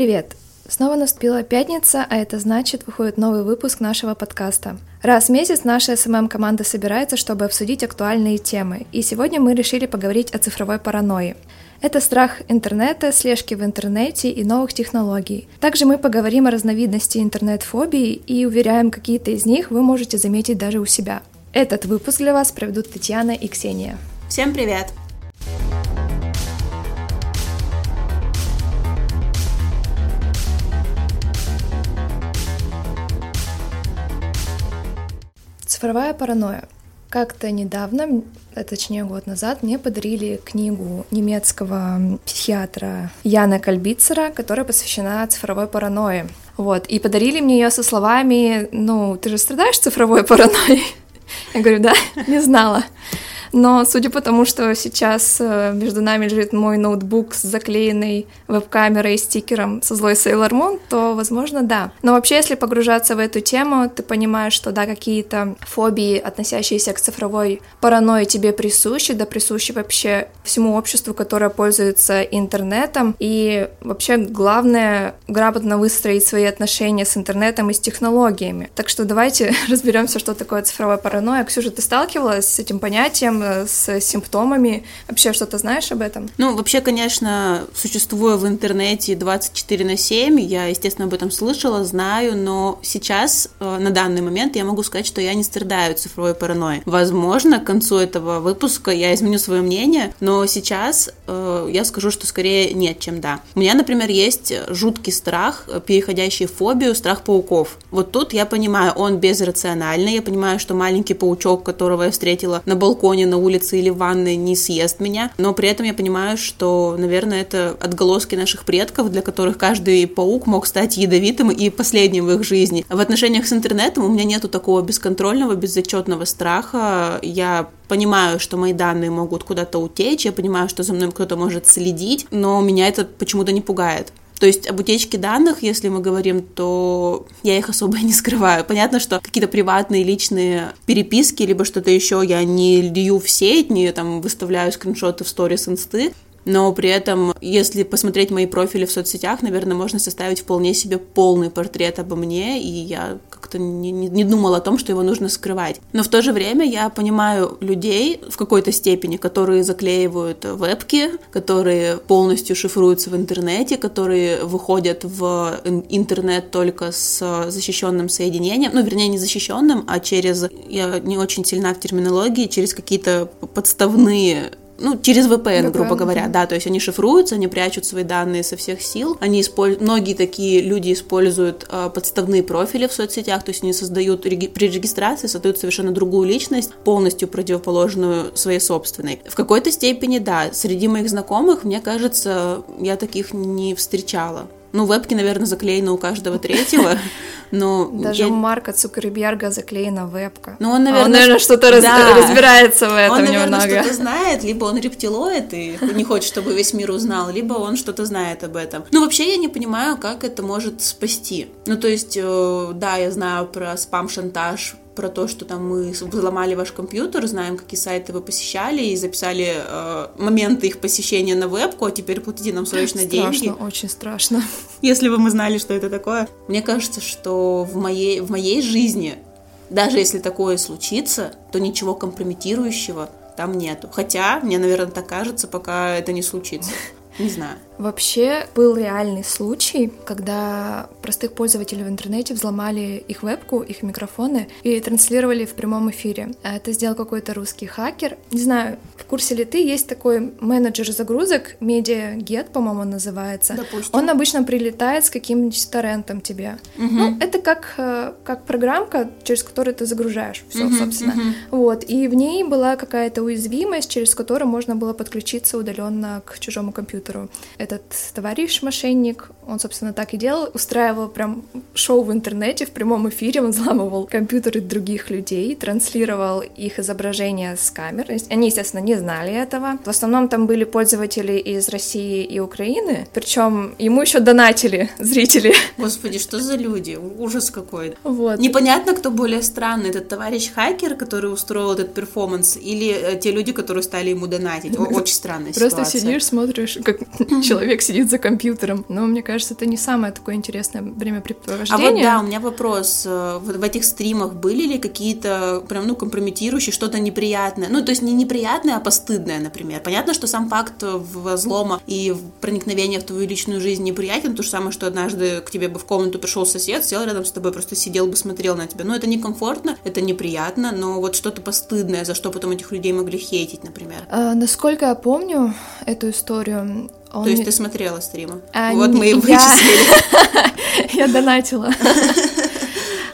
Привет! Снова наступила пятница, а это значит, выходит новый выпуск нашего подкаста. Раз в месяц наша СММ-команда собирается, чтобы обсудить актуальные темы, и сегодня мы решили поговорить о цифровой паранойи. Это страх интернета, слежки в интернете и новых технологий. Также мы поговорим о разновидности интернет-фобии и уверяем, какие-то из них вы можете заметить даже у себя. Этот выпуск для вас проведут Татьяна и Ксения. Всем привет! Цифровая паранойя. Как-то недавно, а точнее год назад, мне подарили книгу немецкого психиатра Яна Кальбицера, которая посвящена цифровой паранойи. Вот, и подарили мне ее со словами, ну, ты же страдаешь цифровой паранойей? Я говорю, да, не знала. Но судя по тому, что сейчас э, между нами лежит мой ноутбук с заклеенной веб-камерой и стикером со злой Sailor Moon, то, возможно, да. Но вообще, если погружаться в эту тему, ты понимаешь, что, да, какие-то фобии, относящиеся к цифровой паранойи, тебе присущи, да, присущи вообще всему обществу, которое пользуется интернетом. И вообще, главное, грамотно выстроить свои отношения с интернетом и с технологиями. Так что давайте разберемся, что такое цифровая паранойя. Ксюша, ты сталкивалась с этим понятием? Э, с симптомами. Вообще что-то знаешь об этом? Ну, вообще, конечно, существуя в интернете 24 на 7, я, естественно, об этом слышала, знаю, но сейчас, э, на данный момент, я могу сказать, что я не страдаю цифровой паранойей. Возможно, к концу этого выпуска я изменю свое мнение, но сейчас э, я скажу, что скорее нет, чем да. У меня, например, есть жуткий страх, переходящий в фобию, страх пауков. Вот тут я понимаю, он безрациональный, я понимаю, что маленький паучок, которого я встретила на балконе на улице или в ванной не съест меня, но при этом я понимаю, что, наверное, это отголоски наших предков, для которых каждый паук мог стать ядовитым и последним в их жизни. В отношениях с интернетом у меня нету такого бесконтрольного, безотчетного страха. Я понимаю, что мои данные могут куда-то утечь, я понимаю, что за мной кто-то может следить, но меня это почему-то не пугает. То есть об утечке данных, если мы говорим, то я их особо не скрываю. Понятно, что какие-то приватные личные переписки, либо что-то еще я не лью в сеть, не там выставляю скриншоты в сторис инсты, но при этом, если посмотреть мои профили в соцсетях, наверное, можно составить вполне себе полный портрет обо мне, и я как-то не, не, не думала о том, что его нужно скрывать. Но в то же время я понимаю людей в какой-то степени, которые заклеивают вебки, которые полностью шифруются в интернете, которые выходят в интернет только с защищенным соединением, ну, вернее, не защищенным, а через, я не очень сильна в терминологии, через какие-то подставные ну, через VPN, VPN, грубо говоря, да, то есть они шифруются, они прячут свои данные со всех сил, они используют, многие такие люди используют э, подставные профили в соцсетях, то есть они создают, реги... при регистрации создают совершенно другую личность, полностью противоположную своей собственной. В какой-то степени, да, среди моих знакомых, мне кажется, я таких не встречала. Ну, вебки, наверное, заклеены у каждого третьего, но... Даже я... у Марка Цукерберга заклеена вебка. Ну, он, наверное, а он, наверное что-то раз... да. разбирается в этом Он, наверное, немного. что-то знает, либо он рептилоид и не хочет, чтобы весь мир узнал, либо он что-то знает об этом. Ну, вообще, я не понимаю, как это может спасти. Ну, то есть, э, да, я знаю про спам-шантаж, про то, что там мы взломали ваш компьютер, знаем, какие сайты вы посещали, и записали э, моменты их посещения на вебку, а теперь платите нам срочно страшно, деньги. Страшно, очень страшно. Если бы мы знали, что это такое. Мне кажется, что в моей, в моей жизни, даже если такое случится, то ничего компрометирующего там нету. Хотя, мне, наверное, так кажется, пока это не случится. Не знаю. Вообще был реальный случай, когда простых пользователей в интернете взломали их вебку, их микрофоны и транслировали в прямом эфире. Это сделал какой-то русский хакер. Не знаю, курсе ли ты, есть такой менеджер загрузок, MediaGet, по-моему, называется. Допустим. Он обычно прилетает с каким-нибудь торрентом тебе. Угу. Ну, это как, э, как программка, через которую ты загружаешь все, угу, собственно. Угу. Вот, и в ней была какая-то уязвимость, через которую можно было подключиться удаленно к чужому компьютеру этот товарищ мошенник, он, собственно, так и делал, устраивал прям шоу в интернете в прямом эфире, он взламывал компьютеры других людей, транслировал их изображения с камер. Они, естественно, не знали этого. В основном там были пользователи из России и Украины, причем ему еще донатили зрители. Господи, что за люди? Ужас какой. Вот. Непонятно, кто более странный, этот товарищ хакер, который устроил этот перформанс, или э, те люди, которые стали ему донатить. Очень странная ситуация. Просто сидишь, смотришь, как человек сидит за компьютером. Но мне кажется, кажется, это не самое такое интересное времяпрепровождение. А вот да, у меня вопрос. Э, в, в этих стримах были ли какие-то прям, ну, компрометирующие, что-то неприятное? Ну, то есть не неприятное, а постыдное, например. Понятно, что сам факт взлома и проникновения в твою личную жизнь неприятен, то же самое, что однажды к тебе бы в комнату пришел сосед, сел рядом с тобой, просто сидел бы, смотрел на тебя. Ну, это некомфортно, это неприятно, но вот что-то постыдное, за что потом этих людей могли хейтить, например. А, насколько я помню эту историю, он... То есть ты смотрела стримы? А, вот мы и вычислили. Я донатила.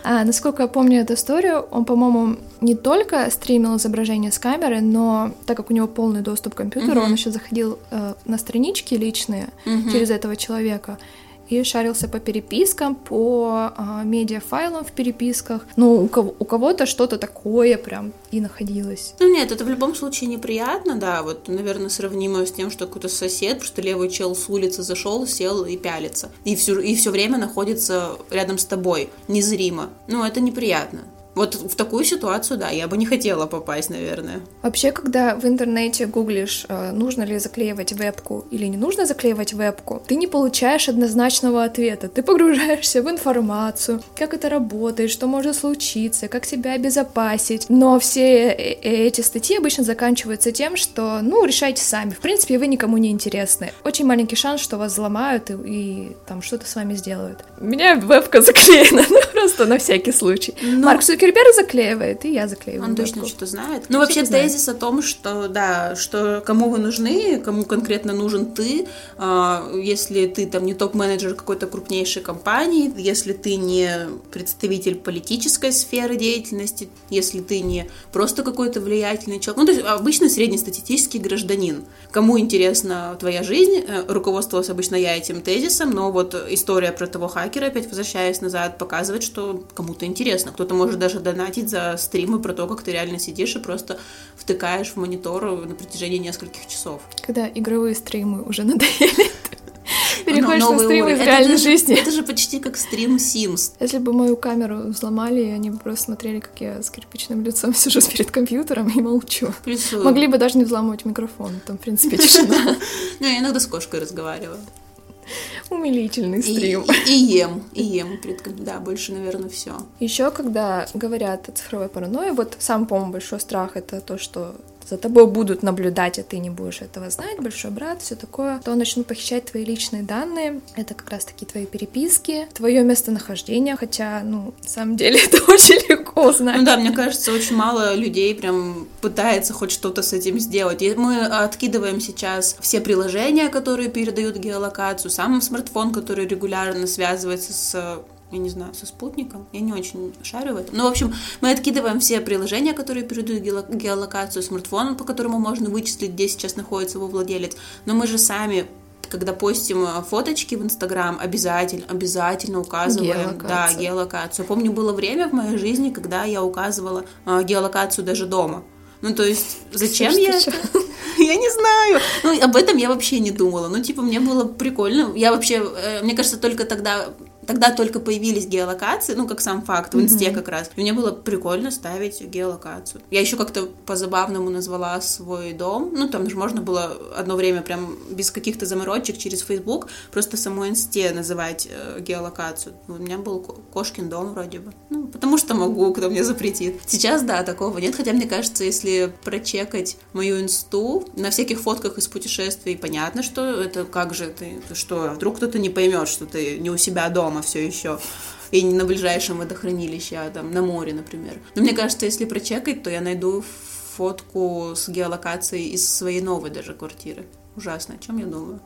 А, насколько я помню эту историю, он, по-моему, не только стримил изображение с камеры, но так как у него полный доступ к компьютеру, uh-huh. он еще заходил э, на странички личные uh-huh. через этого человека и шарился по перепискам, по а, медиафайлам в переписках. Ну, у, кого, у кого-то что-то такое прям и находилось. Ну нет, это в любом случае неприятно, да, вот, наверное, сравнимо с тем, что какой-то сосед, просто левый чел с улицы зашел, сел и пялится. И все, и все время находится рядом с тобой, незримо. Ну, это неприятно. Вот в такую ситуацию, да, я бы не хотела попасть, наверное. Вообще, когда в интернете гуглишь, э, нужно ли заклеивать вебку или не нужно заклеивать вебку, ты не получаешь однозначного ответа. Ты погружаешься в информацию, как это работает, что может случиться, как себя обезопасить. Но все э, эти статьи обычно заканчиваются тем, что, ну, решайте сами. В принципе, вы никому не интересны. Очень маленький шанс, что вас взломают и, и там что-то с вами сделают. У меня вебка заклеена, ну, просто на всякий случай. Но... Марк Цукерберг заклеивает, и я заклеиваю. Он точно что-то знает. Ну, вообще, тезис о том, что, да, что кому вы нужны, кому конкретно нужен ты, а, если ты там не топ-менеджер какой-то крупнейшей компании, если ты не представитель политической сферы деятельности, если ты не просто какой-то влиятельный человек, ну, то есть обычно среднестатистический гражданин. Кому интересна твоя жизнь, э, руководствовалась обычно я этим тезисом, но вот история про того хакера, опять возвращаясь назад, показывает, что кому-то интересно. Кто-то может даже даже донатить за стримы про то, как ты реально сидишь и просто втыкаешь в монитор на протяжении нескольких часов. Когда игровые стримы уже надоели, переходишь на стримы из реальной жизни. Это же почти как стрим Sims. Если бы мою камеру взломали, и они бы просто смотрели, как я с кирпичным лицом сижу перед компьютером и молчу. Могли бы даже не взламывать микрофон, там, в принципе, тишина. Ну, я иногда с кошкой разговариваю. Умилительный стрим. И, и, и ем, и ем. Да, больше, наверное, все. Еще, когда говорят о цифровой паранойи, вот сам, по-моему, большой страх это то, что за тобой будут наблюдать, а ты не будешь этого знать, большой брат, все такое, то начнут похищать твои личные данные. Это как раз-таки твои переписки, твое местонахождение, хотя, ну, на самом деле это очень легко узнать. Ну да, мне кажется, очень мало людей прям пытается хоть что-то с этим сделать. И мы откидываем сейчас все приложения, которые передают геолокацию, сам смартфон, который регулярно связывается с я не знаю, со спутником. Я не очень шарю в этом. Но, в общем, мы откидываем все приложения, которые передают геолокацию, смартфон, по которому можно вычислить, где сейчас находится его владелец. Но мы же сами когда постим э, фоточки в Инстаграм, обязательно, обязательно указываем, да, геолокацию. Помню, было время в моей жизни, когда я указывала э, геолокацию даже дома. Ну, то есть, зачем Слушай, я это? Я не знаю. Ну, об этом я вообще не думала. Ну, типа, мне было прикольно. Я вообще, э, мне кажется, только тогда Тогда только появились геолокации, ну, как сам факт, в инсте mm-hmm. как раз. И мне было прикольно ставить геолокацию. Я еще как-то по-забавному назвала свой дом. Ну, там же можно было одно время прям без каких-то заморочек через Facebook просто самой инсте называть э, геолокацию. У меня был кошкин дом вроде бы. Ну, потому что могу, кто мне запретит. Сейчас, да, такого нет. Хотя, мне кажется, если прочекать мою инсту, на всяких фотках из путешествий понятно, что это как же ты, ты что, вдруг кто-то не поймет, что ты не у себя дома дома все еще. И не на ближайшем водохранилище, а там на море, например. Но мне кажется, если прочекать, то я найду фотку с геолокацией из своей новой даже квартиры. Ужасно, о чем я думаю?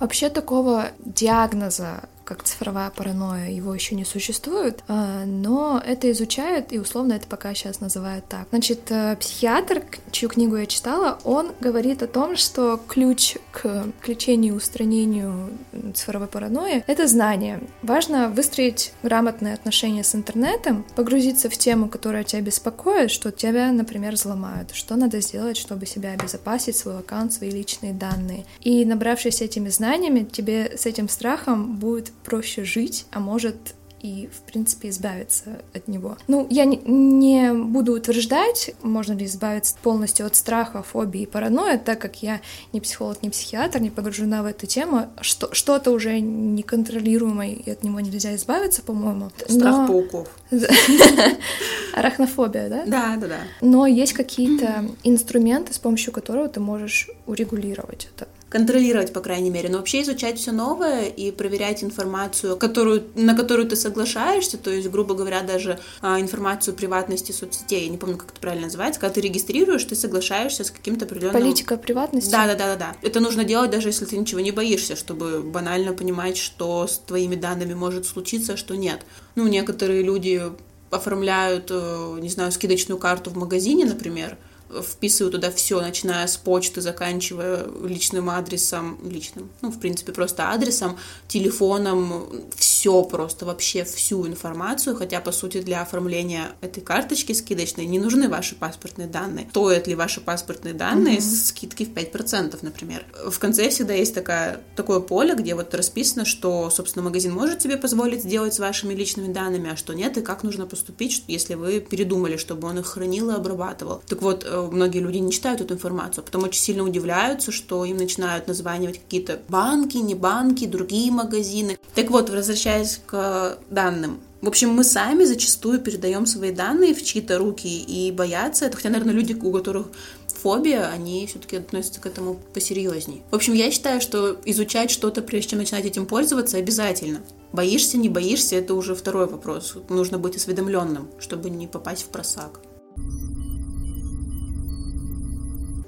Вообще такого диагноза как цифровая паранойя, его еще не существует, а, но это изучают, и условно это пока сейчас называют так. Значит, э, психиатр, чью книгу я читала, он говорит о том, что ключ к лечению устранению цифровой паранойи — это знание. Важно выстроить грамотные отношения с интернетом, погрузиться в тему, которая тебя беспокоит, что тебя, например, взломают, что надо сделать, чтобы себя обезопасить, свой аккаунт, свои личные данные. И набравшись этими знаниями, тебе с этим страхом будет проще жить, а может и, в принципе, избавиться от него. Ну, я не, не буду утверждать, можно ли избавиться полностью от страха, фобии и паранойи, так как я не психолог, не психиатр, не погружена в эту тему. Что, что-то уже неконтролируемое, и от него нельзя избавиться, по-моему. Страх Но... пауков. Арахнофобия, да? Да, да, да. Но есть какие-то инструменты, с помощью которого ты можешь урегулировать это контролировать, по крайней мере, но вообще изучать все новое и проверять информацию, которую, на которую ты соглашаешься, то есть, грубо говоря, даже а, информацию приватности соцсетей, я не помню, как это правильно называется, когда ты регистрируешь, ты соглашаешься с каким-то определенным... Политика приватности? Да, да, да, да, да. Это нужно делать даже если ты ничего не боишься, чтобы банально понимать, что с твоими данными может случиться, а что нет. Ну, некоторые люди оформляют, э, не знаю, скидочную карту в магазине, например, вписываю туда все, начиная с почты, заканчивая личным адресом, личным, ну, в принципе, просто адресом, телефоном, все просто, вообще всю информацию, хотя, по сути, для оформления этой карточки скидочной не нужны ваши паспортные данные. Стоят ли ваши паспортные данные mm-hmm. скидки в 5%, например. В конце всегда есть такая, такое поле, где вот расписано, что, собственно, магазин может себе позволить сделать с вашими личными данными, а что нет, и как нужно поступить, если вы передумали, чтобы он их хранил и обрабатывал. Так вот, многие люди не читают эту информацию, а потом очень сильно удивляются, что им начинают названивать какие-то банки, не банки, другие магазины. Так вот, возвращаясь к данным, в общем, мы сами зачастую передаем свои данные в чьи-то руки и боятся это, хотя, наверное, люди, у которых фобия, они все-таки относятся к этому посерьезней. В общем, я считаю, что изучать что-то, прежде чем начинать этим пользоваться, обязательно. Боишься, не боишься, это уже второй вопрос. Нужно быть осведомленным, чтобы не попасть в просак.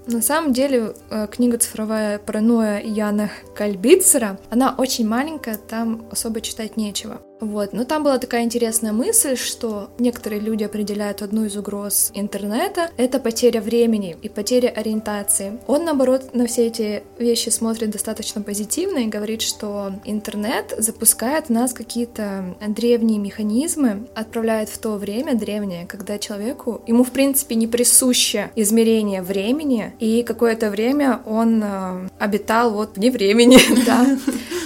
На самом деле э, книга «Цифровая паранойя» Яна Кальбицера, она очень маленькая, там особо читать нечего. Вот. Но там была такая интересная мысль, что некоторые люди определяют одну из угроз интернета — это потеря времени и потеря ориентации. Он, наоборот, на все эти вещи смотрит достаточно позитивно и говорит, что интернет запускает в нас какие-то древние механизмы, отправляет в то время древнее, когда человеку, ему, в принципе, не присуще измерение времени, и какое-то время он э, обитал вот вне времени, да.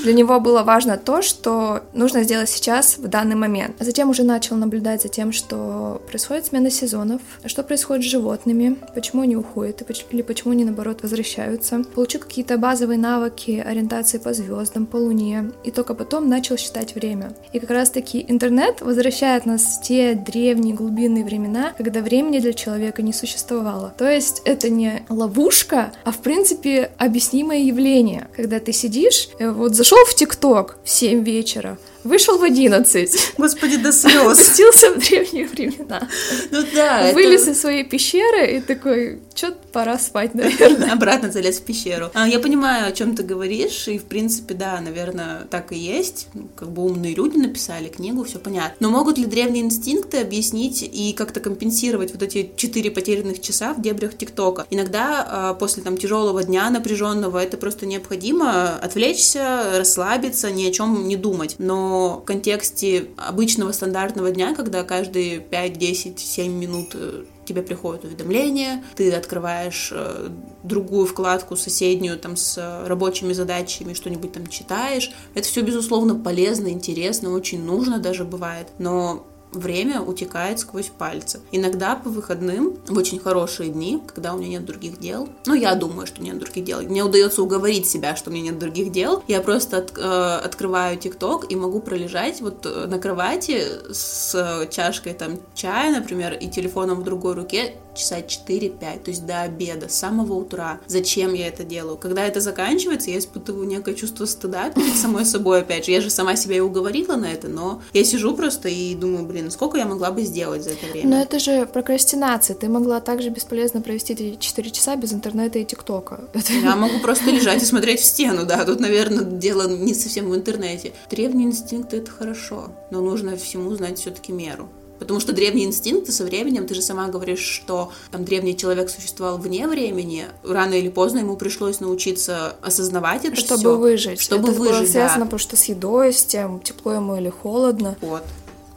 Для него было важно то, что нужно сделать сейчас сейчас, в данный момент. А затем уже начал наблюдать за тем, что происходит смена сезонов, что происходит с животными, почему они уходят или почему они, наоборот, возвращаются. Получил какие-то базовые навыки ориентации по звездам, по луне, и только потом начал считать время. И как раз-таки интернет возвращает нас в те древние глубинные времена, когда времени для человека не существовало. То есть это не ловушка, а в принципе объяснимое явление, когда ты сидишь, э, вот зашел в ТикТок в 7 вечера, Вышел в 11. Господи, до слез. Опустился в древние времена. Ну да. Вылез это... из своей пещеры и такой, что пора спать, наверное. Обратно залез в пещеру. А, я понимаю, о чем ты говоришь, и в принципе, да, наверное, так и есть. Ну, как бы умные люди написали книгу, все понятно. Но могут ли древние инстинкты объяснить и как-то компенсировать вот эти четыре потерянных часа в дебрях ТикТока? Иногда а, после там тяжелого дня напряженного это просто необходимо отвлечься, расслабиться, ни о чем не думать. Но в контексте обычного стандартного дня, когда каждые 5, 10, 7 минут э, тебе приходит уведомление, ты открываешь э, другую вкладку соседнюю там с рабочими задачами, что-нибудь там читаешь. Это все, безусловно, полезно, интересно, очень нужно даже бывает. Но время утекает сквозь пальцы. Иногда по выходным, в очень хорошие дни, когда у меня нет других дел, ну, я думаю, что нет других дел, мне удается уговорить себя, что у меня нет других дел, я просто от, э, открываю ТикТок и могу пролежать вот э, на кровати с чашкой там чая, например, и телефоном в другой руке часа 4-5, то есть до обеда, с самого утра. Зачем я это делаю? Когда это заканчивается, я испытываю некое чувство стыда перед самой собой, опять же. Я же сама себя и уговорила на это, но я сижу просто и думаю, блин, сколько я могла бы сделать за это время? Но это же прокрастинация. Ты могла также бесполезно провести эти 4 часа без интернета и ТикТока. Я могу просто лежать и смотреть в стену, да. Тут, наверное, дело не совсем в интернете. Древние инстинкты — это хорошо, но нужно всему знать все-таки меру. Потому что древние инстинкты со временем, ты же сама говоришь, что там древний человек существовал вне времени, рано или поздно ему пришлось научиться осознавать это Чтобы всё, выжить. Чтобы это выжить, было связано да. потому что с едой, с тем, тепло ему или холодно. Вот.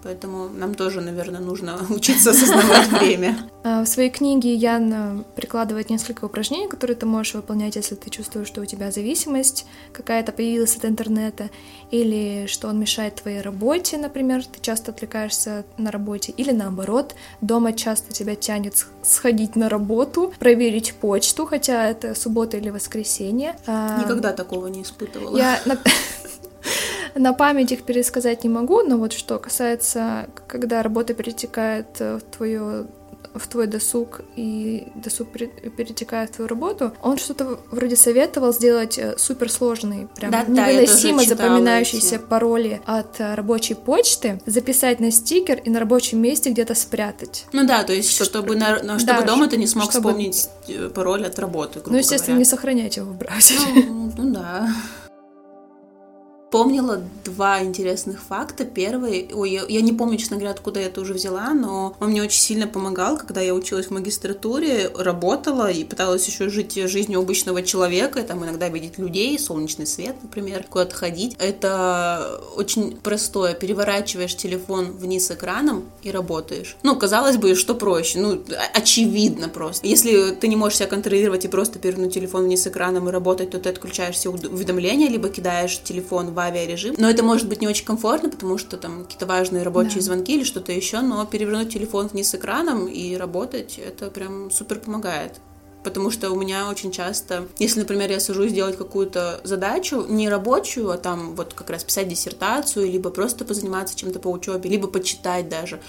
Поэтому нам тоже, наверное, нужно учиться осознавать время. А, в своей книге Ян прикладывает несколько упражнений, которые ты можешь выполнять, если ты чувствуешь, что у тебя зависимость какая-то появилась от интернета, или что он мешает твоей работе, например, ты часто отвлекаешься на работе, или наоборот, дома часто тебя тянет сходить на работу, проверить почту, хотя это суббота или воскресенье. А, Никогда такого не испытывала. Я на память их пересказать не могу, но вот что касается, когда работа перетекает в твое в твой досуг и досуг перетекает в твою работу, он что-то вроде советовал сделать э, суперсложный, прям да, невыносимо да, запоминающиеся эти. пароли от э, рабочей почты, записать на стикер и на рабочем месте где-то спрятать. Ну да, то есть чтобы, на, чтобы да, дома ты не смог чтобы... вспомнить э, пароль от работы, Ну, естественно, говоря. не сохранять его в браузере. Ну, ну да. Помнила два интересных факта. Первый, ой, я, я не помню, честно говоря, откуда я это уже взяла, но он мне очень сильно помогал, когда я училась в магистратуре, работала и пыталась еще жить жизнью обычного человека, там иногда видеть людей, солнечный свет, например, куда-то ходить. Это очень простое. Переворачиваешь телефон вниз экраном и работаешь. Ну, казалось бы, что проще? Ну, очевидно просто. Если ты не можешь себя контролировать и просто перевернуть телефон вниз экраном и работать, то ты отключаешь все уведомления, либо кидаешь телефон в в авиарежим. Но это может быть не очень комфортно, потому что там какие-то важные рабочие да. звонки или что-то еще, но перевернуть телефон вниз экраном и работать, это прям супер помогает потому что у меня очень часто, если, например, я сажусь делать какую-то задачу, не рабочую, а там вот как раз писать диссертацию, либо просто позаниматься чем-то по учебе, либо почитать даже,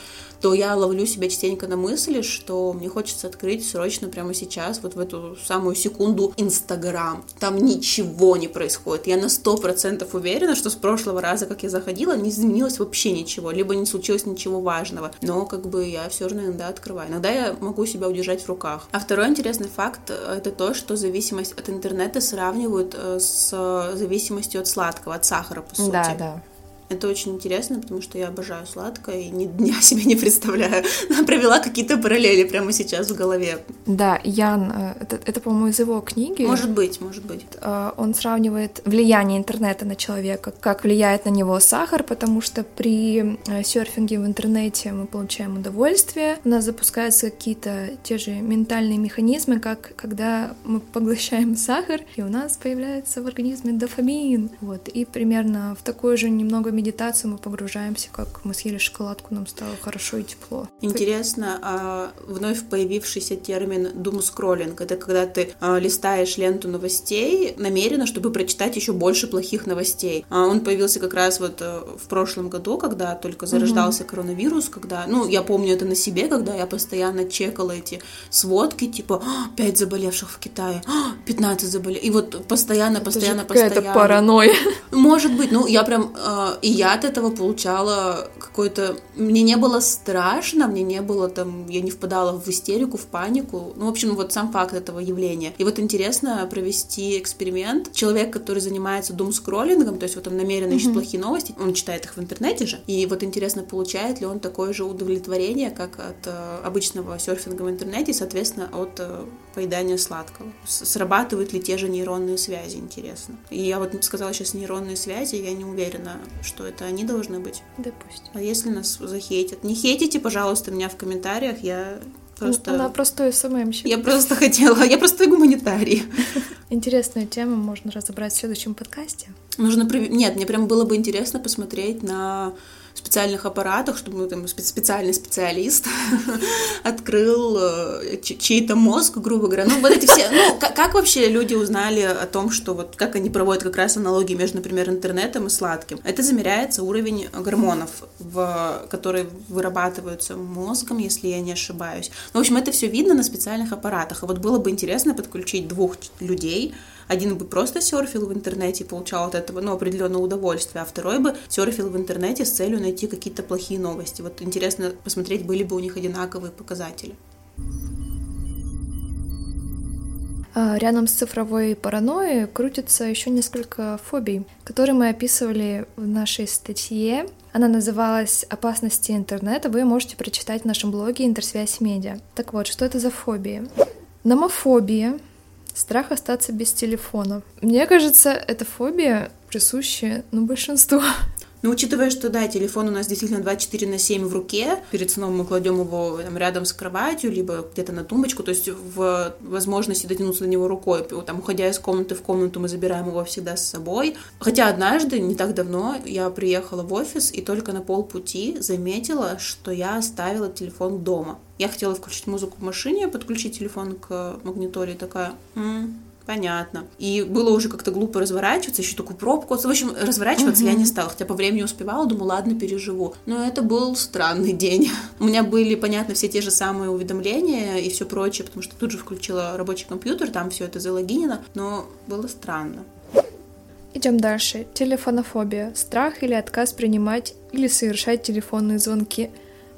то я ловлю себя частенько на мысли, что мне хочется открыть срочно прямо сейчас, вот в эту самую секунду, Инстаграм. Там ничего не происходит. Я на сто процентов уверена, что с прошлого раза, как я заходила, не изменилось вообще ничего, либо не случилось ничего важного. Но как бы я все равно иногда открываю. Иногда я могу себя удержать в руках. А второй интересный факт — это то, что зависимость от интернета сравнивают э, с зависимостью от сладкого, от сахара, по сути. Да, да. Это очень интересно, потому что я обожаю сладкое и ни дня себе не представляю. Провела какие-то параллели прямо сейчас в голове. Да, Ян, э, это, это по-моему, из его книги. Может быть, может быть. Э, он сравнивает влияние интернета на человека, как влияет на него сахар, потому что при э, серфинге в интернете мы получаем удовольствие, у нас запускаются какие-то те же ментальные механизмы, как когда мы поглощаем сахар, и у нас появляется в организме дофамин. Вот, и примерно в такой же немного медитацию мы погружаемся, как мы съели шоколадку, нам стало хорошо и тепло. Интересно, а вновь появившийся термин думскроллинг. Это когда ты а, листаешь ленту новостей намеренно, чтобы прочитать еще больше плохих новостей. А он появился как раз вот э, в прошлом году, когда только зарождался угу. коронавирус, когда, ну, я помню это на себе, когда я постоянно чекала эти сводки, типа, 5 «А, заболевших в Китае, 15 «А, заболевших. И вот постоянно, постоянно, это постоянно. Это паранойя. Может быть, ну, я прям и я от этого получала какой-то... Мне не было страшно, мне не было там... Я не впадала в истерику, в панику. Ну, в общем, вот сам факт этого явления. И вот интересно провести эксперимент. Человек, который занимается дум-скроллингом, то есть вот он намеренно ищет mm-hmm. плохие новости, он читает их в интернете же. И вот интересно, получает ли он такое же удовлетворение, как от э, обычного серфинга в интернете, и, соответственно, от э, поедания сладкого. С- срабатывают ли те же нейронные связи, интересно. И я вот сказала сейчас нейронные связи, я не уверена, что это они должны быть. Допустим. А если нас захейтят? Не хейтите, пожалуйста, меня в комментариях, я просто... Она простой СММщик. Я просто хотела, я простой гуманитарий. Интересную тему можно разобрать в следующем подкасте. Нужно... Нет, мне прям было бы интересно посмотреть на специальных аппаратах, чтобы ну, там, специальный специалист открыл э, чей-то мозг, грубо говоря. Ну, вот эти все... Ну, как, вообще люди узнали о том, что вот как они проводят как раз аналогии между, например, интернетом и сладким? Это замеряется уровень гормонов, в, которые вырабатываются мозгом, если я не ошибаюсь. Ну, в общем, это все видно на специальных аппаратах. И вот было бы интересно подключить двух людей, один бы просто серфил в интернете и получал от этого ну, определенное удовольствие, а второй бы серфил в интернете с целью найти какие-то плохие новости. Вот интересно посмотреть, были бы у них одинаковые показатели. А, рядом с цифровой паранойей крутится еще несколько фобий, которые мы описывали в нашей статье. Она называлась «Опасности интернета». Вы можете прочитать в нашем блоге «Интерсвязь медиа». Так вот, что это за фобии? Номофобия Страх остаться без телефона. Мне кажется, эта фобия присуща ну, большинству Но учитывая, что, да, телефон у нас действительно 24 на 7 в руке, перед сном мы кладем его там, рядом с кроватью, либо где-то на тумбочку, то есть в возможности дотянуться до него рукой, там, уходя из комнаты в комнату, мы забираем его всегда с собой. Хотя однажды, не так давно, я приехала в офис и только на полпути заметила, что я оставила телефон дома. Я хотела включить музыку в машине, подключить телефон к магниторе, такая... М-м, понятно. И было уже как-то глупо разворачиваться, еще такую пробку. В общем, разворачиваться угу. я не стала, хотя по времени успевала, думаю, ладно, переживу. Но это был странный день. У меня были, понятно, все те же самые уведомления и все прочее, потому что тут же включила рабочий компьютер, там все это залогинено, но было странно. Идем дальше. Телефонофобия. Страх или отказ принимать или совершать телефонные звонки.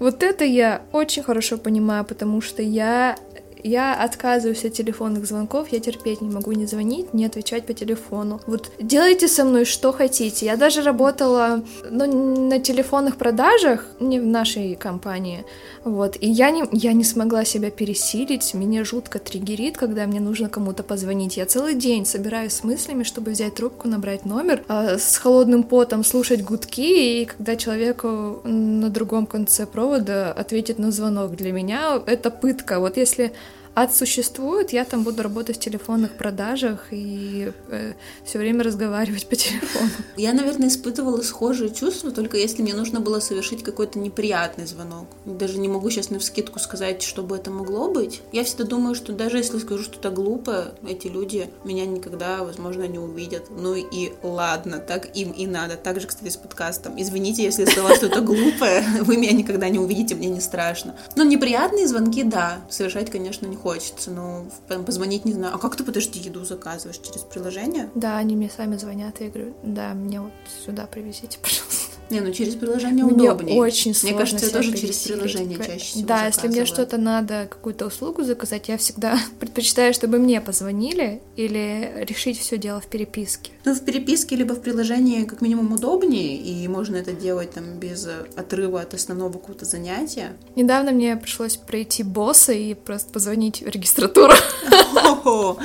Вот это я очень хорошо понимаю, потому что я я отказываюсь от телефонных звонков, я терпеть не могу не звонить, не отвечать по телефону. Вот делайте со мной что хотите. Я даже работала ну, на телефонных продажах, не в нашей компании, вот, и я не, я не смогла себя пересилить, меня жутко триггерит, когда мне нужно кому-то позвонить. Я целый день собираюсь с мыслями, чтобы взять трубку, набрать номер, а с холодным потом слушать гудки, и когда человеку на другом конце провода ответит на звонок. Для меня это пытка. Вот если ад существует, я там буду работать в телефонных продажах и э, все время разговаривать по телефону. Я, наверное, испытывала схожие чувства, только если мне нужно было совершить какой-то неприятный звонок. Даже не могу сейчас на вскидку сказать, что бы это могло быть. Я всегда думаю, что даже если скажу что-то глупое, эти люди меня никогда, возможно, не увидят. Ну и ладно, так им и надо. Так же, кстати, с подкастом. Извините, если сказала что-то глупое, вы меня никогда не увидите, мне не страшно. Но неприятные звонки, да, совершать, конечно, не хочется, но позвонить не знаю. А как ты, подожди, еду заказываешь через приложение? Да, они мне сами звонят, я говорю, да, мне вот сюда привезите, пожалуйста. Не, ну через приложение мне удобнее. очень сложно Мне кажется, я тоже через приложение чаще всего Да, если мне что-то надо, какую-то услугу заказать, я всегда предпочитаю, чтобы мне позвонили или решить все дело в переписке. Ну, в переписке либо в приложении как минимум удобнее, и можно это делать там без отрыва от основного какого-то занятия. Недавно мне пришлось пройти босса и просто позвонить в регистратуру.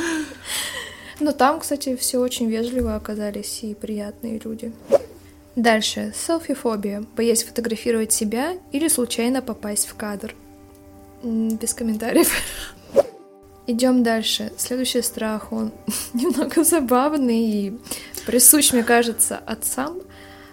Но там, кстати, все очень вежливо оказались и приятные люди. Дальше. Селфи-фобия. Боясь фотографировать себя или случайно попасть в кадр. Без комментариев. Идем дальше. Следующий страх, он немного забавный и присущ, мне кажется, отцам.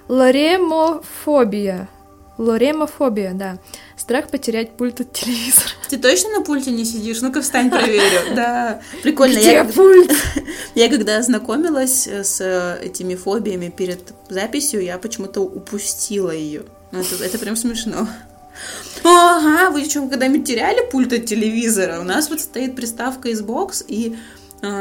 Лоремофобия. Лоремофобия, да. Страх потерять пульт от телевизора. Ты точно на пульте не сидишь? Ну-ка встань, проверю. Да, прикольно. Где я, пульт? Я когда знакомилась с этими фобиями перед записью, я почему-то упустила ее. Ну, это, это прям смешно. Ага, вы что, когда-нибудь теряли пульт от телевизора? У нас вот стоит приставка Xbox, и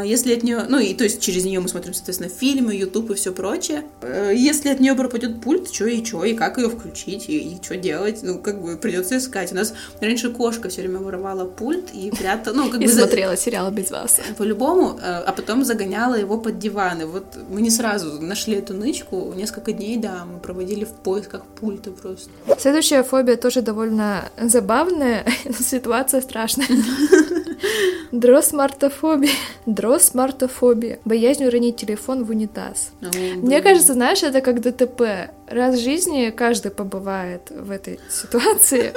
если от нее, ну и то есть через нее мы смотрим, соответственно, фильмы, YouTube и все прочее. Э, если от нее пропадет пульт, что и что, и как ее включить, и, и что делать, ну, как бы придется искать. У нас раньше кошка все время воровала пульт и прятала, ну, как бы... смотрела сериал без вас. По-любому, э, а потом загоняла его под диван. И вот мы не сразу нашли эту нычку, несколько дней, да, мы проводили в поисках пульта просто. Следующая фобия тоже довольно забавная, но ситуация страшная. Дросмартофобия. Дросмартофобия. Боязнь уронить телефон в унитаз. Oh, Мне кажется, знаешь, это как ДТП. Раз в жизни каждый побывает в этой ситуации.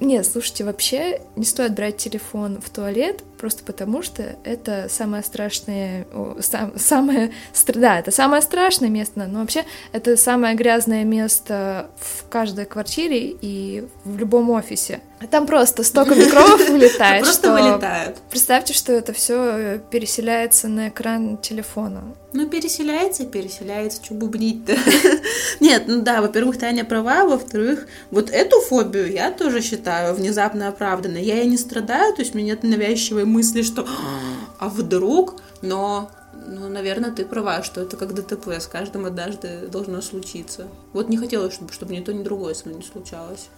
Нет, слушайте, вообще не стоит брать телефон в туалет, просто потому что это самое страшное, сам, самое, да, это самое страшное место, но вообще это самое грязное место в каждой квартире и в любом офисе. Там просто столько микробов вылетает, Просто вылетают. Представьте, что это все переселяется на экран телефона. Ну, переселяется, переселяется, что бубнить-то? Нет, ну да, во-первых, Таня права, во-вторых, вот эту фобию я тоже считаю внезапно оправданной. Я и не страдаю, то есть у меня нет навязчивой мысли, что а вдруг, но ну, наверное, ты права, что это как ДТП, с каждым однажды должно случиться. Вот не хотелось, чтобы, чтобы ни то, ни другое со мной не случалось.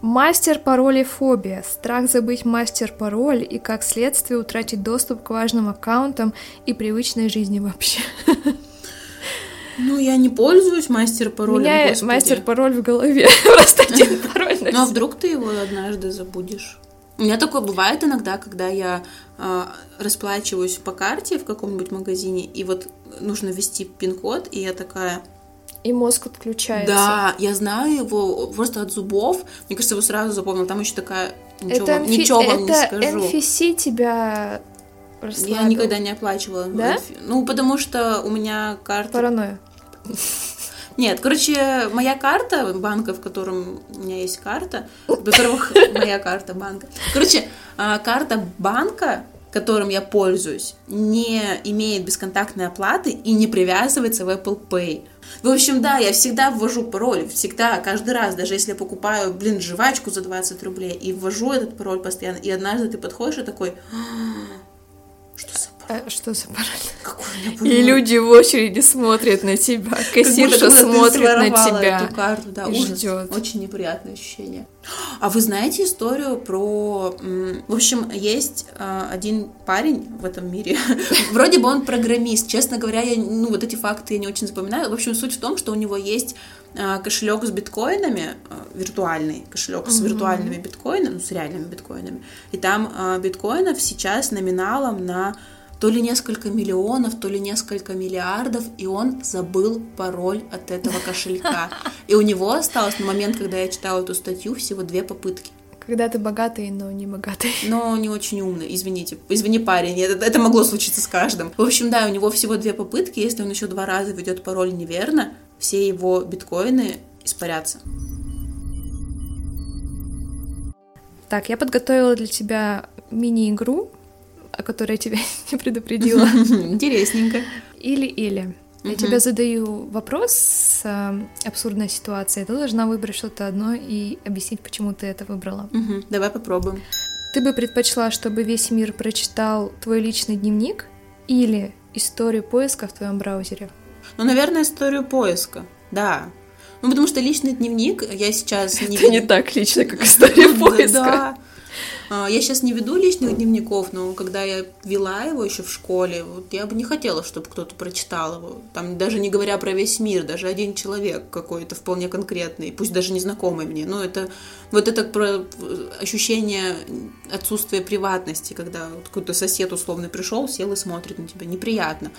Мастер пароли фобия. Страх забыть мастер-пароль и, как следствие, утратить доступ к важным аккаунтам и привычной жизни вообще. Ну, я не пользуюсь мастер-паролем, У меня мастер-пароль в голове. Просто один пароль Ну, а вдруг ты его однажды забудешь? У меня такое бывает иногда, когда я э, расплачиваюсь по карте в каком-нибудь магазине, и вот нужно ввести пин-код, и я такая, И мозг отключается. Да, я знаю его просто от зубов. Мне кажется, его сразу запомнил. Там еще такая... Ничего, это вам- ничего вам не это скажу. NFC тебя расслабил. Я никогда не оплачивала. Да? Ну, потому что у меня карта... Паранойя. Нет, короче, моя карта банка, в котором у меня есть карта, во-первых, моя карта банка. Короче, а, карта банка, которым я пользуюсь, не имеет бесконтактной оплаты и не привязывается в Apple Pay. В общем, да, я всегда ввожу пароль, всегда, каждый раз, даже если я покупаю, блин, жвачку за 20 рублей и ввожу этот пароль постоянно, и однажды ты подходишь и такой, «А, что за пароль? А что за меня И пароль?» люди в очереди смотрят на тебя. Кассирша смотрит на тебя. Эту карту, да, и ужас. ждет. Очень неприятное ощущение. А вы знаете историю про... В общем, есть а, один парень в этом мире. Вроде бы он программист. Честно говоря, я, ну, вот эти факты я не очень запоминаю. В общем, суть в том, что у него есть кошелек с биткоинами, а, виртуальный кошелек с виртуальными биткоинами, ну, с реальными биткоинами. И там а, биткоинов сейчас номиналом на то ли несколько миллионов, то ли несколько миллиардов, и он забыл пароль от этого кошелька. И у него осталось на момент, когда я читала эту статью, всего две попытки. Когда ты богатый, но не богатый. Но не очень умный, извините. Извини, парень, это, это могло случиться с каждым. В общем, да, у него всего две попытки. Если он еще два раза ведет пароль неверно, все его биткоины испарятся. Так, я подготовила для тебя мини-игру, о которой я тебя не предупредила. Интересненько. Или-или. Я Мгм. тебе задаю вопрос с э, абсурдной ситуацией. Ты должна выбрать что-то одно и объяснить, почему ты это выбрала. Мгм, Давай попробуем. Ты бы предпочла, чтобы весь мир прочитал твой личный дневник или историю поиска в твоем браузере? Ну, наверное, историю поиска. Да. Ну, потому что личный дневник я сейчас не Это не так лично, как история поиска. Да. Я сейчас не веду личных дневников, но когда я вела его еще в школе, вот я бы не хотела, чтобы кто-то прочитал его. Там даже не говоря про весь мир, даже один человек какой-то вполне конкретный, пусть даже незнакомый мне. Но это вот это про ощущение отсутствия приватности, когда вот какой-то сосед условно пришел, сел и смотрит на тебя. Неприятно.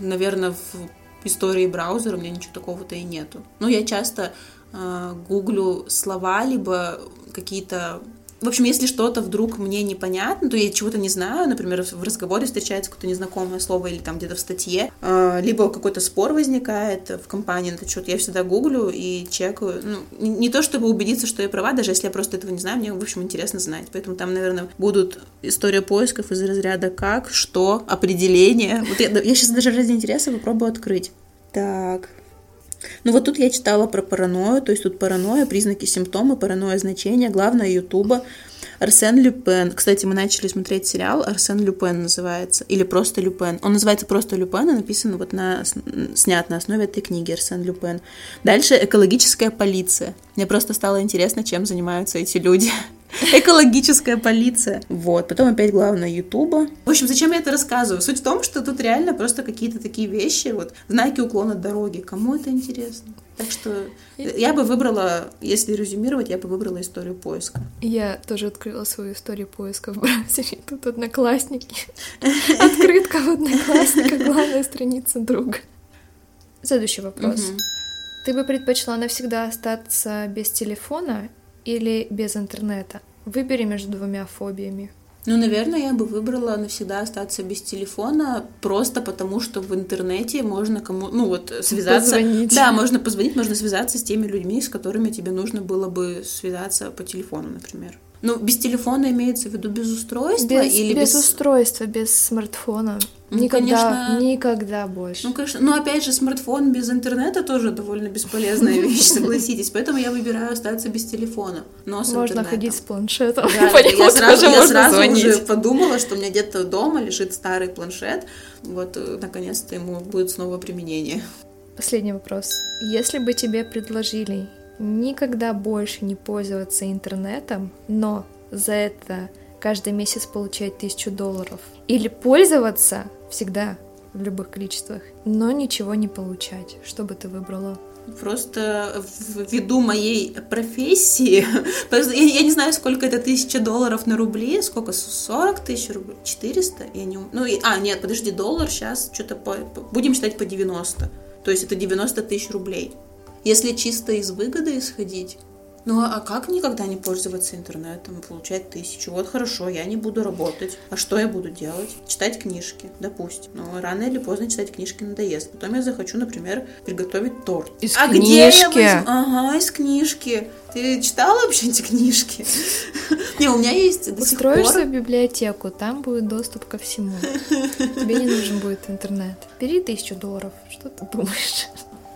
Наверное, в истории браузера у меня ничего такого-то и нету. Но я часто э, гуглю слова, либо какие-то в общем, если что-то вдруг мне непонятно, то я чего-то не знаю, например, в разговоре встречается какое-то незнакомое слово или там где-то в статье, э, либо какой-то спор возникает в компании этот счет, я всегда гуглю и чекаю. Ну, не то чтобы убедиться, что я права, даже если я просто этого не знаю, мне, в общем, интересно знать. Поэтому там, наверное, будут история поисков из разряда как, что, определение. Вот я, я сейчас даже ради интереса попробую открыть. Так, ну вот тут я читала про паранойю, то есть тут паранойя, признаки, симптомы, паранойя, значение, главное Ютуба. Арсен Люпен. Кстати, мы начали смотреть сериал Арсен Люпен называется. Или просто Люпен. Он называется просто Люпен и написан вот на... снят на основе этой книги Арсен Люпен. Дальше экологическая полиция. Мне просто стало интересно, чем занимаются эти люди. Экологическая полиция. Вот. Потом опять главное Ютуба. В общем, зачем я это рассказываю? Суть в том, что тут реально просто какие-то такие вещи, вот знаки уклона дороги. Кому это интересно? Так что я бы выбрала, если резюмировать, я бы выбрала историю поиска. Я тоже открыла свою историю поиска в браузере. Тут одноклассники. Открытка в одноклассниках, главная страница друга. Следующий вопрос. Ты бы предпочла навсегда остаться без телефона или без интернета? Выбери между двумя фобиями. Ну, наверное, я бы выбрала навсегда остаться без телефона, просто потому что в интернете можно кому, ну вот связаться. Позвонить. Да, можно позвонить, можно связаться с теми людьми, с которыми тебе нужно было бы связаться по телефону, например. Ну, без телефона имеется в виду без устройства Без, или без без... устройства, без смартфона. Ну, никогда, конечно. никогда больше. Ну, конечно, но опять же, смартфон без интернета тоже довольно бесполезная вещь, согласитесь. Поэтому я выбираю остаться без телефона, но с Можно интернетом. ходить с планшетом. Да, по я сразу, я сразу звонить. уже подумала, что у меня где-то дома лежит старый планшет. Вот, э, наконец-то ему будет снова применение. Последний вопрос. Если бы тебе предложили никогда больше не пользоваться интернетом, но за это каждый месяц получать тысячу долларов, или пользоваться всегда в любых количествах, но ничего не получать, что бы ты выбрала? Просто ввиду моей профессии, я, я не знаю, сколько это тысяча долларов на рубли, сколько, 40 тысяч рублей, 400? Я не... Ну, и- а, нет, подожди, доллар сейчас что-то по- будем считать по 90. То есть это 90 тысяч рублей. Если чисто из выгоды исходить, ну а как никогда не пользоваться интернетом, получать тысячу? Вот хорошо, я не буду работать. А что я буду делать? Читать книжки, допустим. Но рано или поздно читать книжки надоест. Потом я захочу, например, приготовить торт. Из а книжки? где я возьму? Ага, из книжки. Ты читала вообще эти книжки? Не, у меня есть до сих пор... Устроишься в библиотеку, там будет доступ ко всему. Тебе не нужен будет интернет. Бери тысячу долларов, что ты думаешь?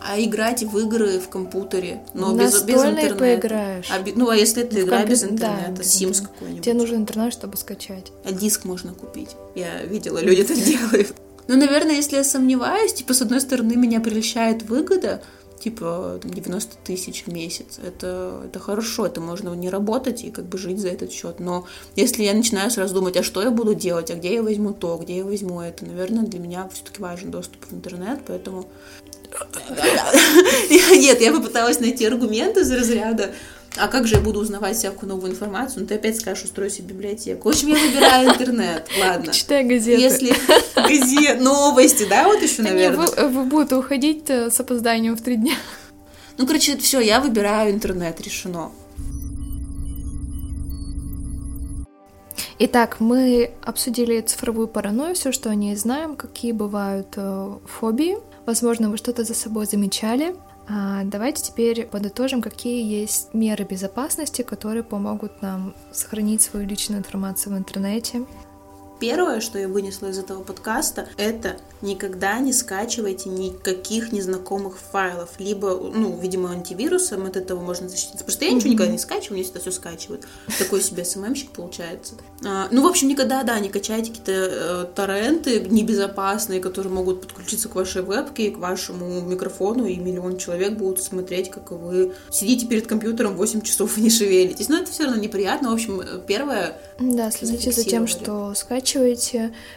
А играть в игры в компьютере, но В без, без интернета. поиграешь. А ну, а если это В игра компью- без интернета, да, Sims да. какой-нибудь. Тебе нужен интернет, чтобы скачать. А диск можно купить. Я видела, люди это делают. Ну, наверное, если я сомневаюсь, типа, с одной стороны, меня прельщает выгода, типа, там, 90 тысяч в месяц. Это, это хорошо, это можно не работать и как бы жить за этот счет. Но если я начинаю сразу думать, а что я буду делать, а где я возьму то, где я возьму это, наверное, для меня все-таки важен доступ в интернет, поэтому... Нет, я попыталась найти аргументы из разряда, а как же я буду узнавать всякую новую информацию? Ну, ты опять скажешь, устрой себе библиотеку. В общем, я выбираю интернет. Ладно. Читай газеты. Если газет, новости, да, вот еще, Они наверное. вы- вы будут уходить э, с опозданием в три дня. Ну, короче, все, я выбираю интернет, решено. Итак, мы обсудили цифровую паранойю, все, что о ней знаем, какие бывают э, фобии. Возможно, вы что-то за собой замечали. А давайте теперь подытожим, какие есть меры безопасности, которые помогут нам сохранить свою личную информацию в интернете. Первое, что я вынесла из этого подкаста, это никогда не скачивайте никаких незнакомых файлов. Либо, ну, видимо, антивирусом от этого можно защититься. Просто я ничего никогда не скачиваю, мне всегда все скачивают. Такой себе СММщик получается. А, ну, в общем, никогда, да, не качайте какие-то э, торренты небезопасные, которые могут подключиться к вашей вебке, к вашему микрофону, и миллион человек будут смотреть, как вы сидите перед компьютером 8 часов и не шевелитесь. Но это все равно неприятно. В общем, э, первое, Да, следите за тем, что скачиваете,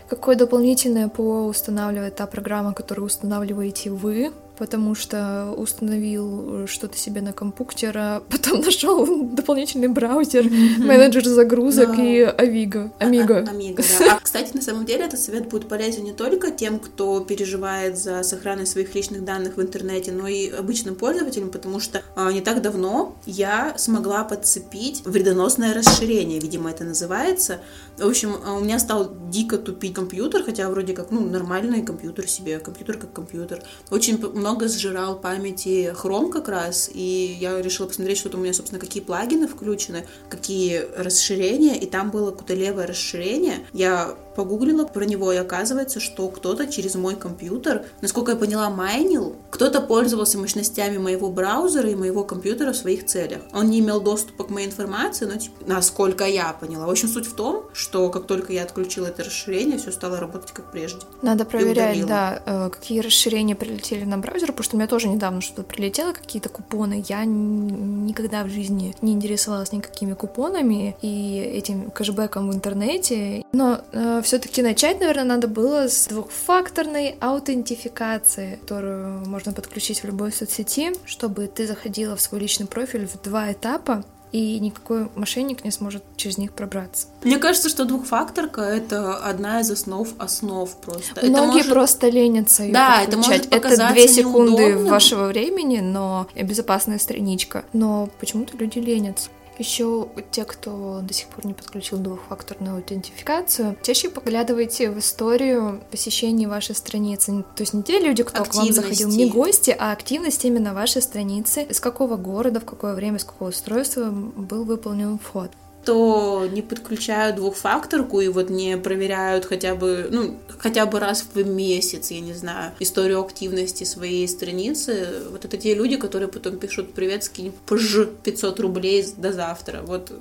какое дополнительное ПО устанавливает та программа, которую устанавливаете вы, потому что установил что-то себе на компьютер, а потом нашел дополнительный браузер, менеджер загрузок Да. и Авиго. Амиго. А- Амиго, да. А, кстати, на самом деле этот совет будет полезен не только тем, кто переживает за сохранность своих личных данных в интернете, но и обычным пользователям, потому что а, не так давно я смогла подцепить вредоносное расширение, видимо, это называется. В общем, а, у меня стал дико тупить компьютер, хотя вроде как, ну, нормальный компьютер себе, компьютер как компьютер. Очень п- много сжирал памяти Chrome как раз, и я решила посмотреть, что там у меня, собственно, какие плагины включены, какие расширения, и там было какое-то левое расширение. Я погуглила про него, и оказывается, что кто-то через мой компьютер, насколько я поняла, майнил, кто-то пользовался мощностями моего браузера и моего компьютера в своих целях. Он не имел доступа к моей информации, но типа, насколько я поняла. В общем, суть в том, что как только я отключила это расширение, все стало работать как прежде. Надо проверять, да, э, какие расширения прилетели на браузер, потому что у меня тоже недавно что-то прилетело, какие-то купоны. Я никогда в жизни не интересовалась никакими купонами и этим кэшбэком в интернете. Но все-таки начать, наверное, надо было с двухфакторной аутентификации, которую можно подключить в любой соцсети, чтобы ты заходила в свой личный профиль в два этапа, и никакой мошенник не сможет через них пробраться. Мне кажется, что двухфакторка это одна из основ основ просто. это Многие может... просто ленятся ее Да, это подключать. может показаться две секунды неудобным. вашего времени, но безопасная страничка. Но почему-то люди ленятся. Еще те, кто до сих пор не подключил двухфакторную аутентификацию, чаще поглядывайте в историю посещений вашей страницы. То есть не те люди, кто к вам заходил, не Активности. гости, а активность именно вашей страницы, из какого города, в какое время, с какого устройства был выполнен вход. То не подключают двухфакторку и вот не проверяют хотя бы, ну, хотя бы раз в месяц, я не знаю, историю активности своей страницы. Вот это те люди, которые потом пишут «Привет, скинь пж 500 рублей до завтра». Вот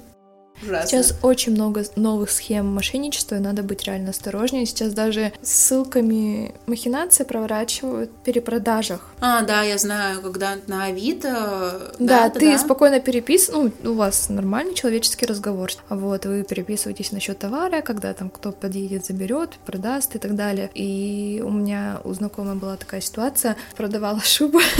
ужасно. Сейчас очень много новых схем мошенничества, и надо быть реально осторожнее. Сейчас даже ссылками махинации проворачивают в перепродажах. А, да, я знаю, когда на Авито... Да, это ты да. спокойно переписываешь, ну, у вас нормальный человеческий разговор. А Вот, вы переписываетесь насчет товара, когда там кто подъедет, заберет, продаст и так далее. И у меня у знакомой была такая ситуация, продавала шубу.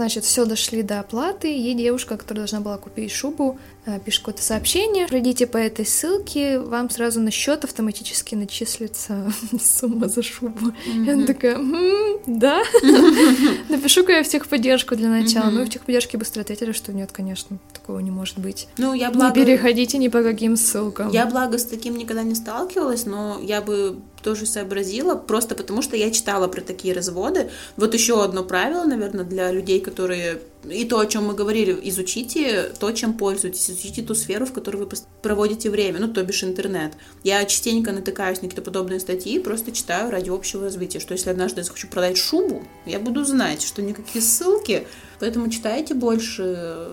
Значит, все дошли до оплаты, и девушка, которая должна была купить шубу, э, пишет какое-то сообщение. Пройдите по этой ссылке, вам сразу на счет автоматически начислится сумма за шубу. Mm-hmm. И она такая, м-м, да, напишу-ка я в техподдержку для начала. Mm-hmm. Ну, в техподдержке быстро ответили, что нет, конечно, такого не может быть. Ну, я благо... Не переходите ни по каким ссылкам. Я, благо, с таким никогда не сталкивалась, но я бы тоже сообразила, просто потому что я читала про такие разводы. Вот еще одно правило, наверное, для людей, которые... И то, о чем мы говорили, изучите то, чем пользуетесь, изучите ту сферу, в которой вы проводите время, ну, то бишь интернет. Я частенько натыкаюсь на какие-то подобные статьи, просто читаю ради общего развития, что если однажды я захочу продать шубу, я буду знать, что никакие ссылки, поэтому читайте больше,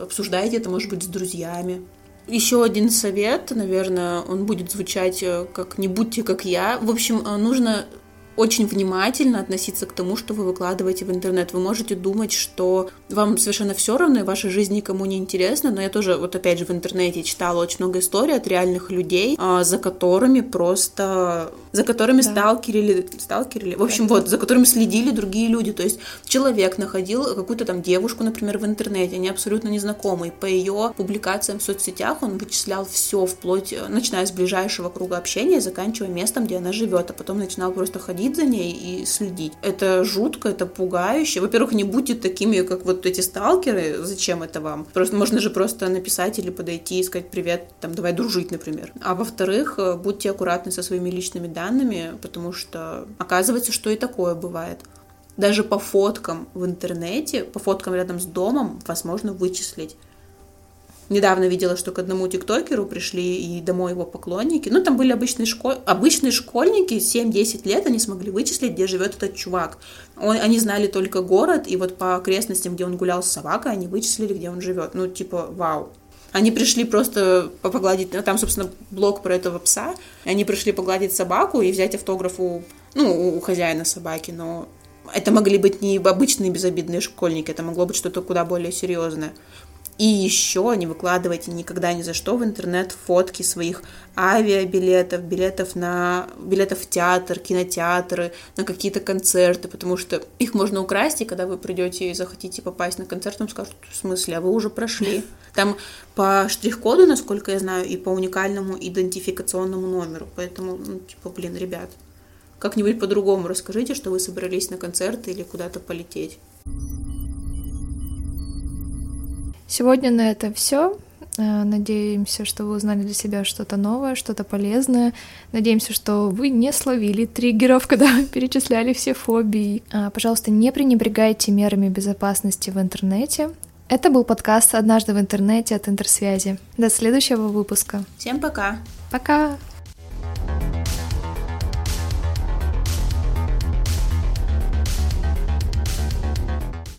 обсуждайте это, может быть, с друзьями. Еще один совет, наверное, он будет звучать э, как «не будьте как я». В общем, э, нужно очень внимательно относиться к тому, что вы выкладываете в интернет. Вы можете думать, что вам совершенно все равно, и ваша жизнь никому не интересна, но я тоже, вот опять же, в интернете читала очень много историй от реальных людей, а, за которыми просто, за которыми да. сталкерили, сталкерили, в общем, вот, за которыми следили другие люди, то есть человек находил какую-то там девушку, например, в интернете, они абсолютно незнакомые, по ее публикациям в соцсетях он вычислял все вплоть, начиная с ближайшего круга общения, заканчивая местом, где она живет, а потом начинал просто ходить ходить за ней и следить. Это жутко, это пугающе. Во-первых, не будьте такими, как вот эти сталкеры. Зачем это вам? Просто можно же просто написать или подойти и сказать привет, там, давай дружить, например. А во-вторых, э, будьте аккуратны со своими личными данными, потому что оказывается, что и такое бывает даже по фоткам в интернете, по фоткам рядом с домом, возможно вычислить. Недавно видела, что к одному тиктокеру пришли и домой его поклонники. Ну, там были обычные, школ... обычные школьники, 7-10 лет, они смогли вычислить, где живет этот чувак. Он... Они знали только город, и вот по окрестностям, где он гулял с собакой, они вычислили, где он живет. Ну, типа, вау. Они пришли просто погладить, ну, там, собственно, блог про этого пса. Они пришли погладить собаку и взять автограф у, ну, у хозяина собаки, но это могли быть не обычные безобидные школьники, это могло быть что-то куда более серьезное. И еще не выкладывайте никогда ни за что в интернет фотки своих авиабилетов, билетов на билетов в театр, кинотеатры, на какие-то концерты, потому что их можно украсть, и когда вы придете и захотите попасть на концерт, вам скажут, в смысле, а вы уже прошли. Там по штрих-коду, насколько я знаю, и по уникальному идентификационному номеру. Поэтому, ну, типа, блин, ребят, как-нибудь по-другому расскажите, что вы собрались на концерт или куда-то полететь. Сегодня на это все. Э, надеемся, что вы узнали для себя что-то новое, что-то полезное. Надеемся, что вы не словили триггеров, когда перечисляли все фобии. А, пожалуйста, не пренебрегайте мерами безопасности в интернете. Это был подкаст «Однажды в интернете» от Интерсвязи. До следующего выпуска. Всем пока. Пока.